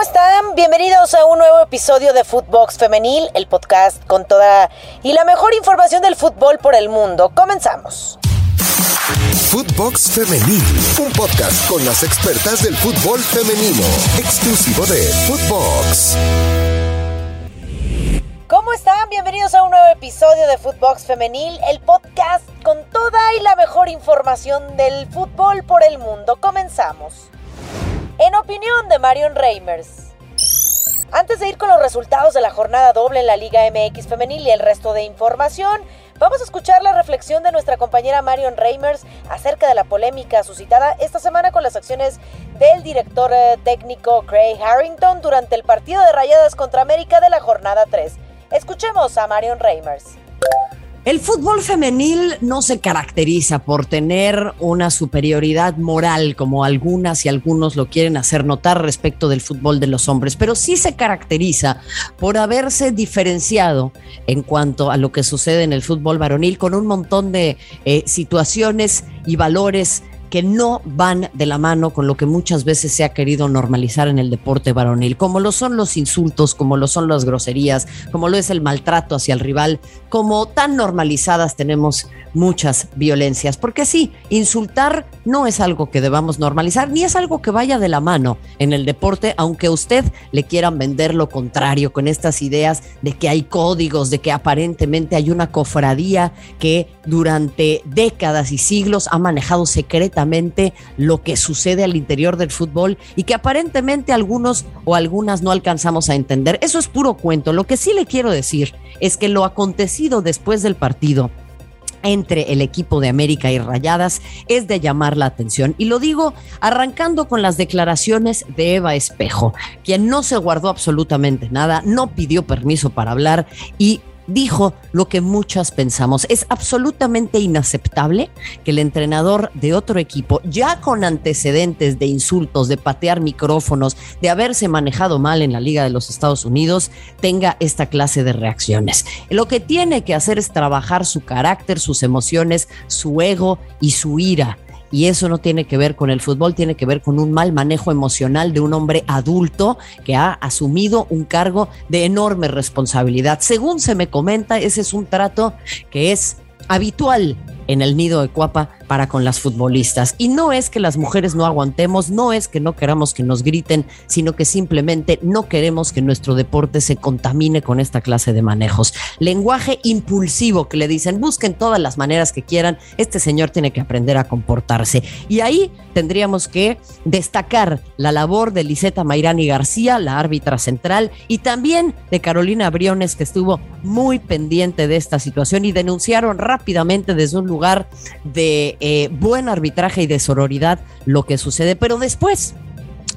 ¿cómo están? Bienvenidos a un nuevo episodio de Footbox Femenil, el podcast con toda y la mejor información del fútbol por el mundo. Comenzamos. Footbox Femenil, un podcast con las expertas del fútbol femenino, exclusivo de Footbox. ¿Cómo están? Bienvenidos a un nuevo episodio de Footbox Femenil, el podcast con toda y la mejor información del fútbol por el mundo. Comenzamos. En opinión de Marion Reimers. Antes de ir con los resultados de la jornada doble en la Liga MX Femenil y el resto de información, vamos a escuchar la reflexión de nuestra compañera Marion Reimers acerca de la polémica suscitada esta semana con las acciones del director eh, técnico Craig Harrington durante el partido de Rayadas contra América de la jornada 3. Escuchemos a Marion Reimers. El fútbol femenil no se caracteriza por tener una superioridad moral como algunas y algunos lo quieren hacer notar respecto del fútbol de los hombres, pero sí se caracteriza por haberse diferenciado en cuanto a lo que sucede en el fútbol varonil con un montón de eh, situaciones y valores que no van de la mano con lo que muchas veces se ha querido normalizar en el deporte varonil, como lo son los insultos, como lo son las groserías, como lo es el maltrato hacia el rival, como tan normalizadas tenemos muchas violencias, porque sí, insultar no es algo que debamos normalizar, ni es algo que vaya de la mano en el deporte, aunque usted le quieran vender lo contrario con estas ideas de que hay códigos, de que aparentemente hay una cofradía que durante décadas y siglos ha manejado secretamente lo que sucede al interior del fútbol y que aparentemente algunos o algunas no alcanzamos a entender. Eso es puro cuento. Lo que sí le quiero decir es que lo acontecido después del partido entre el equipo de América y Rayadas es de llamar la atención. Y lo digo arrancando con las declaraciones de Eva Espejo, quien no se guardó absolutamente nada, no pidió permiso para hablar y dijo lo que muchas pensamos. Es absolutamente inaceptable que el entrenador de otro equipo, ya con antecedentes de insultos, de patear micrófonos, de haberse manejado mal en la Liga de los Estados Unidos, tenga esta clase de reacciones. Lo que tiene que hacer es trabajar su carácter, sus emociones, su ego y su ira y eso no tiene que ver con el fútbol, tiene que ver con un mal manejo emocional de un hombre adulto que ha asumido un cargo de enorme responsabilidad. Según se me comenta, ese es un trato que es habitual en el nido de Cuapa para con las futbolistas. Y no es que las mujeres no aguantemos, no es que no queramos que nos griten, sino que simplemente no queremos que nuestro deporte se contamine con esta clase de manejos. Lenguaje impulsivo que le dicen, busquen todas las maneras que quieran, este señor tiene que aprender a comportarse. Y ahí tendríamos que destacar la labor de Liseta Mairani García, la árbitra central, y también de Carolina Briones, que estuvo muy pendiente de esta situación y denunciaron rápidamente desde un lugar de eh, buen arbitraje y de sororidad lo que sucede. Pero después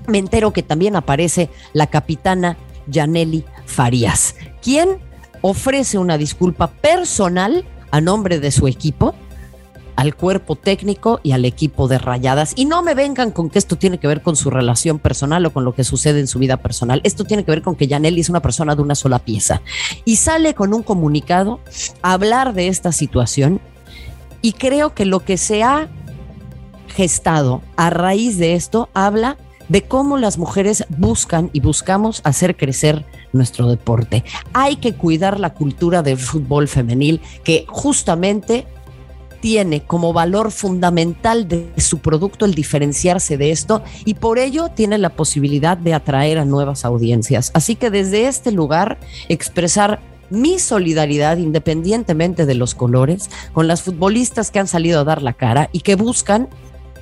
me entero que también aparece la capitana Yaneli Farías, quien ofrece una disculpa personal a nombre de su equipo al cuerpo técnico y al equipo de rayadas. Y no me vengan con que esto tiene que ver con su relación personal o con lo que sucede en su vida personal. Esto tiene que ver con que Yaneli es una persona de una sola pieza. Y sale con un comunicado a hablar de esta situación y creo que lo que se ha gestado a raíz de esto habla de cómo las mujeres buscan y buscamos hacer crecer nuestro deporte. Hay que cuidar la cultura del fútbol femenil que justamente tiene como valor fundamental de su producto el diferenciarse de esto y por ello tiene la posibilidad de atraer a nuevas audiencias. Así que desde este lugar expresar mi solidaridad, independientemente de los colores, con las futbolistas que han salido a dar la cara y que buscan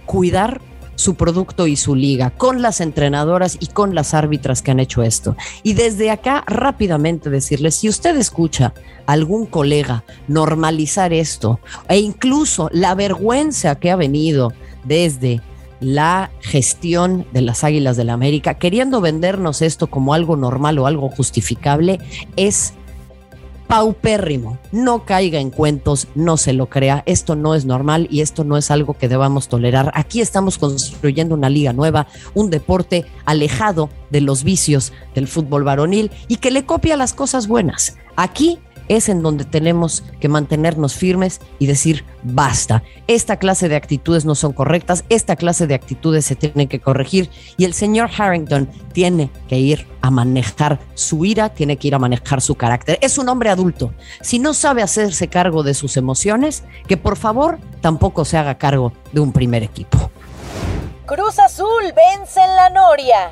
cuidar su producto y su liga, con las entrenadoras y con las árbitras que han hecho esto. Y desde acá rápidamente decirles, si usted escucha a algún colega normalizar esto e incluso la vergüenza que ha venido desde la gestión de las Águilas del la América, queriendo vendernos esto como algo normal o algo justificable, es paupérrimo. No caiga en cuentos, no se lo crea. Esto no es normal y esto no es algo que debamos tolerar. Aquí estamos construyendo una liga nueva, un deporte alejado de los vicios del fútbol varonil y que le copia las cosas buenas. Aquí es en donde tenemos que mantenernos firmes y decir basta. Esta clase de actitudes no son correctas, esta clase de actitudes se tienen que corregir y el señor Harrington tiene que ir a manejar su ira, tiene que ir a manejar su carácter. Es un hombre adulto. Si no sabe hacerse cargo de sus emociones, que por favor tampoco se haga cargo de un primer equipo. Cruz Azul vence en la Noria.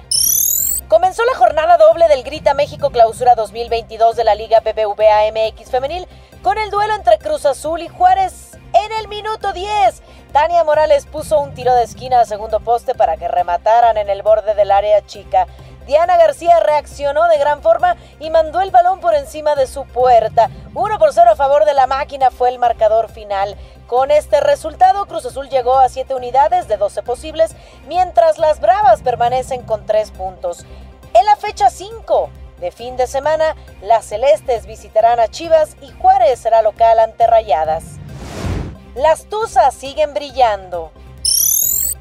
Comenzó la jornada doble del Grita México Clausura 2022 de la Liga BBVA MX Femenil con el duelo entre Cruz Azul y Juárez en el minuto 10. Tania Morales puso un tiro de esquina a segundo poste para que remataran en el borde del área chica. Diana García reaccionó de gran forma y mandó el balón por encima de su puerta. 1 por 0 a favor de la máquina fue el marcador final. Con este resultado, Cruz Azul llegó a 7 unidades de 12 posibles, mientras las Bravas permanecen con 3 puntos. En la fecha 5 de fin de semana, las Celestes visitarán a Chivas y Juárez será local ante Rayadas. Las Tuzas siguen brillando.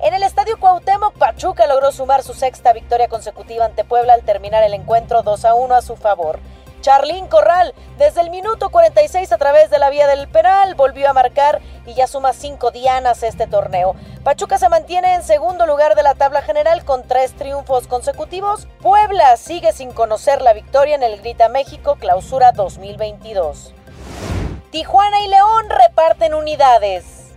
En el Estadio Cuauhtémoc, Pachuca logró sumar su sexta victoria consecutiva ante Puebla al terminar el encuentro 2 a 1 a su favor. Charlín Corral, desde el minuto 46 a través de la vía del penal, volvió a marcar y ya suma cinco dianas este torneo. Pachuca se mantiene en segundo lugar de la tabla general con tres triunfos consecutivos. Puebla sigue sin conocer la victoria en el Grita México Clausura 2022. Tijuana y León reparten unidades.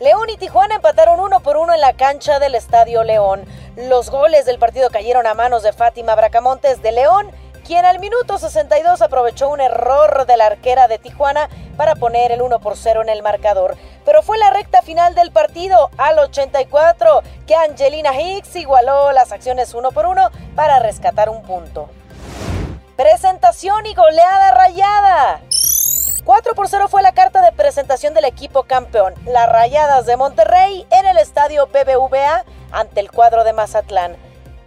León y Tijuana empataron uno por uno en la cancha del Estadio León. Los goles del partido cayeron a manos de Fátima Bracamontes de León quien al minuto 62 aprovechó un error de la arquera de Tijuana para poner el 1 por 0 en el marcador. Pero fue la recta final del partido, al 84, que Angelina Hicks igualó las acciones 1 por 1 para rescatar un punto. Presentación y goleada rayada. 4 por 0 fue la carta de presentación del equipo campeón, las Rayadas de Monterrey, en el estadio BBVA ante el cuadro de Mazatlán.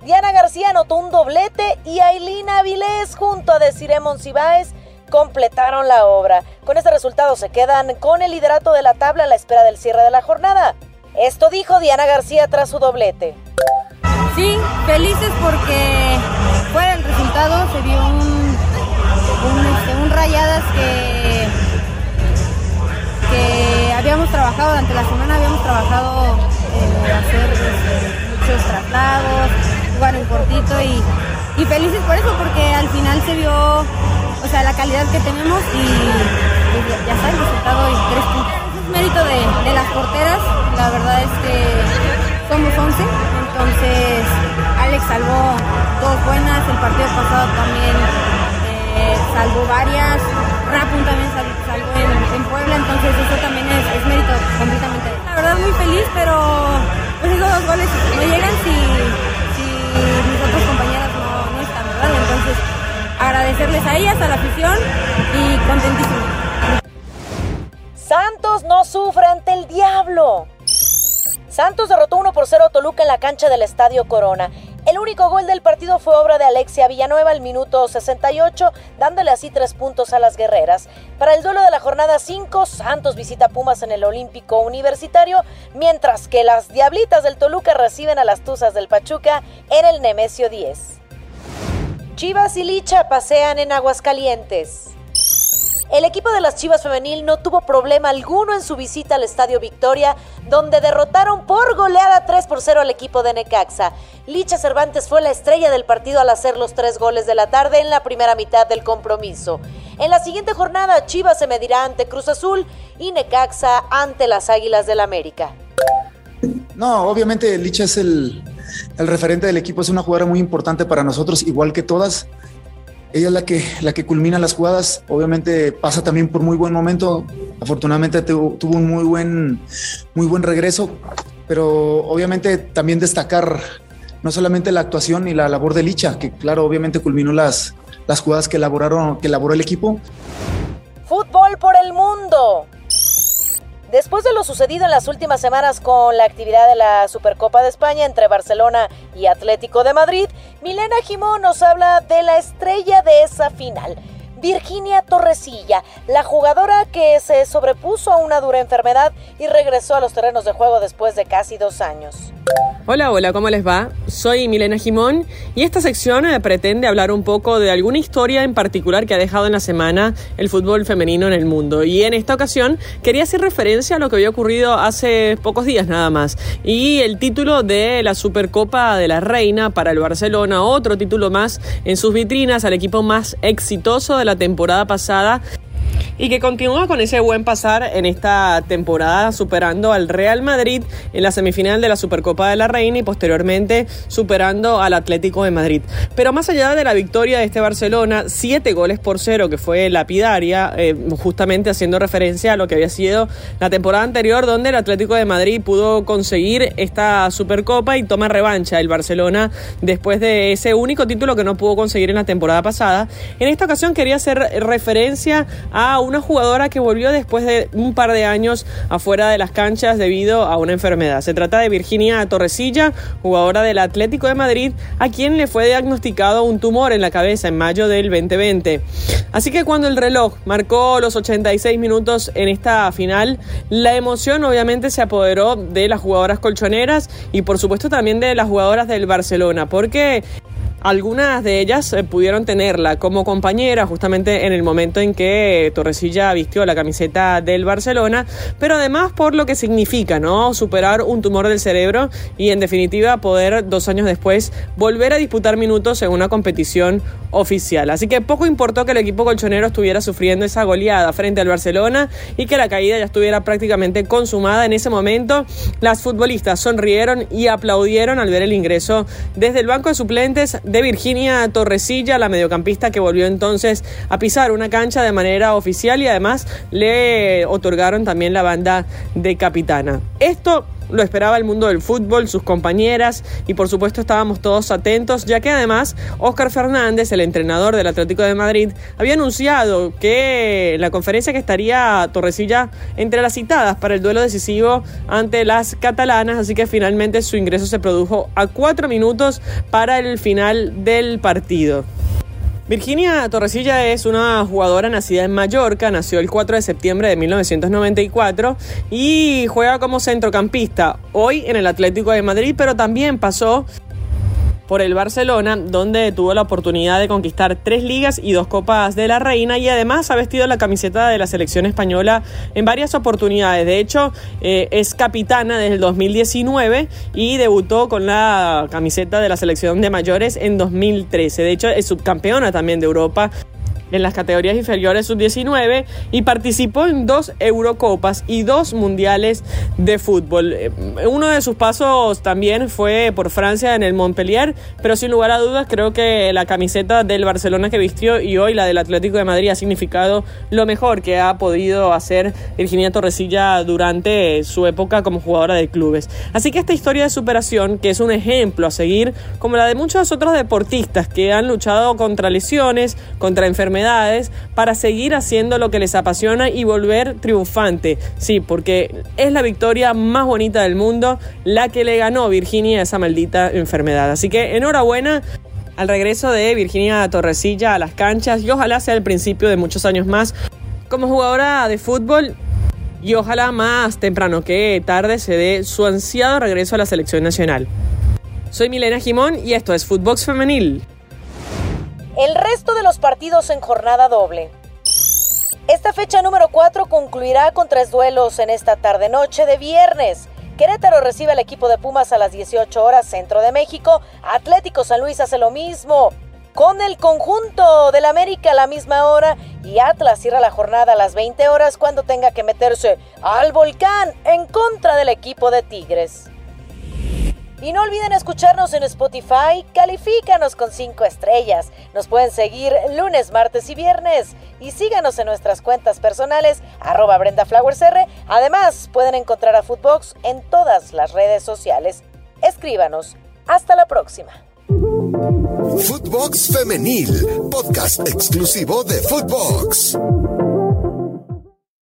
Diana García anotó un doblete y Ailina Avilés junto a Desiree Monsiváis completaron la obra. Con este resultado se quedan con el liderato de la tabla a la espera del cierre de la jornada. Esto dijo Diana García tras su doblete. Sí, felices porque fuera el resultado se vio un, un, este, rayadas que, que habíamos trabajado durante la semana, habíamos trabajado en hacer este, muchos traslados, jugar en cortito y, felices por eso, porque al final se vio, o sea, la calidad que tenemos y ya, está el resultado y tres puntos. Es mérito de, las porteras, la verdad es que somos 11, entonces Alex salvó dos buenas, el partido pasado también eh, salvó varias, Rapun también salvó en, Puebla, entonces eso también es, es mérito completamente. La verdad muy feliz, pero pues esos dos goles no llegan si Agradecerles a ellas, a la afición y contentísimo. Santos no sufre ante el diablo. Santos derrotó 1 por 0 a Toluca en la cancha del Estadio Corona. El único gol del partido fue obra de Alexia Villanueva al minuto 68, dándole así tres puntos a las guerreras. Para el duelo de la jornada 5, Santos visita Pumas en el Olímpico Universitario, mientras que las Diablitas del Toluca reciben a las Tuzas del Pachuca en el Nemesio 10. Chivas y Licha pasean en Aguascalientes. El equipo de las Chivas Femenil no tuvo problema alguno en su visita al Estadio Victoria, donde derrotaron por goleada 3 por 0 al equipo de Necaxa. Licha Cervantes fue la estrella del partido al hacer los tres goles de la tarde en la primera mitad del compromiso. En la siguiente jornada, Chivas se medirá ante Cruz Azul y Necaxa ante las Águilas del América. No, obviamente Licha es el, el referente del equipo, es una jugadora muy importante para nosotros, igual que todas. Ella es la que, la que culmina las jugadas. Obviamente pasa también por muy buen momento. Afortunadamente tuvo, un muy buen, muy buen regreso. Pero obviamente también destacar no solamente la actuación y la labor de Licha, que claro, obviamente culminó las, las jugadas que elaboraron, que elaboró el equipo. Fútbol por el mundo. Después de lo sucedido en las últimas semanas con la actividad de la Supercopa de España entre Barcelona y Atlético de Madrid, Milena Jimón nos habla de la estrella de esa final. Virginia Torresilla, la jugadora que se sobrepuso a una dura enfermedad y regresó a los terrenos de juego después de casi dos años. Hola, hola, ¿cómo les va? Soy Milena Jimón y esta sección eh, pretende hablar un poco de alguna historia en particular que ha dejado en la semana el fútbol femenino en el mundo. Y en esta ocasión quería hacer referencia a lo que había ocurrido hace pocos días nada más. Y el título de la Supercopa de la Reina para el Barcelona, otro título más en sus vitrinas al equipo más exitoso de la temporada pasada y que continúa con ese buen pasar en esta temporada superando al Real Madrid en la semifinal de la Supercopa de la Reina y posteriormente superando al Atlético de Madrid. Pero más allá de la victoria de este Barcelona, siete goles por cero que fue lapidaria, eh, justamente haciendo referencia a lo que había sido la temporada anterior donde el Atlético de Madrid pudo conseguir esta Supercopa y toma revancha el Barcelona después de ese único título que no pudo conseguir en la temporada pasada. En esta ocasión quería hacer referencia a una jugadora que volvió después de un par de años afuera de las canchas debido a una enfermedad. Se trata de Virginia Torresilla, jugadora del Atlético de Madrid, a quien le fue diagnosticado un tumor en la cabeza en mayo del 2020. Así que cuando el reloj marcó los 86 minutos en esta final, la emoción obviamente se apoderó de las jugadoras colchoneras y por supuesto también de las jugadoras del Barcelona, porque algunas de ellas eh, pudieron tenerla como compañera justamente en el momento en que Torresilla vistió la camiseta del Barcelona, pero además por lo que significa, ¿no? Superar un tumor del cerebro y en definitiva poder dos años después volver a disputar minutos en una competición oficial. Así que poco importó que el equipo colchonero estuviera sufriendo esa goleada frente al Barcelona y que la caída ya estuviera prácticamente consumada en ese momento. Las futbolistas sonrieron y aplaudieron al ver el ingreso desde el banco de suplentes de Virginia Torresilla, la mediocampista que volvió entonces a pisar una cancha de manera oficial y además le otorgaron también la banda de capitana. Esto lo esperaba el mundo del fútbol, sus compañeras y por supuesto estábamos todos atentos, ya que además Óscar Fernández, el entrenador del Atlético de Madrid, había anunciado que la conferencia que estaría Torresilla entre las citadas para el duelo decisivo ante las catalanas, así que finalmente su ingreso se produjo a cuatro minutos para el final del partido. Virginia Torresilla es una jugadora nacida en Mallorca, nació el 4 de septiembre de 1994 y juega como centrocampista hoy en el Atlético de Madrid, pero también pasó por el Barcelona, donde tuvo la oportunidad de conquistar tres ligas y dos copas de la Reina y además ha vestido la camiseta de la selección española en varias oportunidades. De hecho, eh, es capitana desde el 2019 y debutó con la camiseta de la selección de mayores en 2013. De hecho, es subcampeona también de Europa en las categorías inferiores sub-19 y participó en dos Eurocopas y dos Mundiales de fútbol. Eh, uno de sus pasos también fue por Francia en el Montpellier, pero sin lugar a dudas creo que la camiseta del Barcelona que vistió y hoy la del Atlético de Madrid ha significado lo mejor que ha podido hacer Virginia Torresilla durante su época como jugadora de clubes. Así que esta historia de superación, que es un ejemplo a seguir, como la de muchos otros deportistas que han luchado contra lesiones, contra enfermedades, para seguir haciendo lo que les apasiona y volver triunfante. Sí, porque es la victoria más bonita del mundo, la que le ganó Virginia a esa maldita enfermedad. Así que enhorabuena al regreso de Virginia Torresilla a las canchas y ojalá sea el principio de muchos años más como jugadora de fútbol y ojalá más temprano que tarde se dé su ansiado regreso a la selección nacional. Soy Milena Jimón y esto es Footbox Femenil el resto de los partidos en jornada doble. Esta fecha número 4 concluirá con tres duelos en esta tarde-noche de viernes. Querétaro recibe al equipo de Pumas a las 18 horas centro de México. Atlético San Luis hace lo mismo. Con el conjunto del América a la misma hora y Atlas cierra la jornada a las 20 horas cuando tenga que meterse al volcán en contra del equipo de Tigres. Y no olviden escucarnos en Spotify, califícanos con 5 estrellas. Nos pueden seguir lunes, martes y viernes. Y síganos en nuestras cuentas personales, arroba BrendaFlowersR. Además, pueden encontrar a Footbox en todas las redes sociales. Escríbanos. Hasta la próxima. Footbox Femenil, podcast exclusivo de Footbox.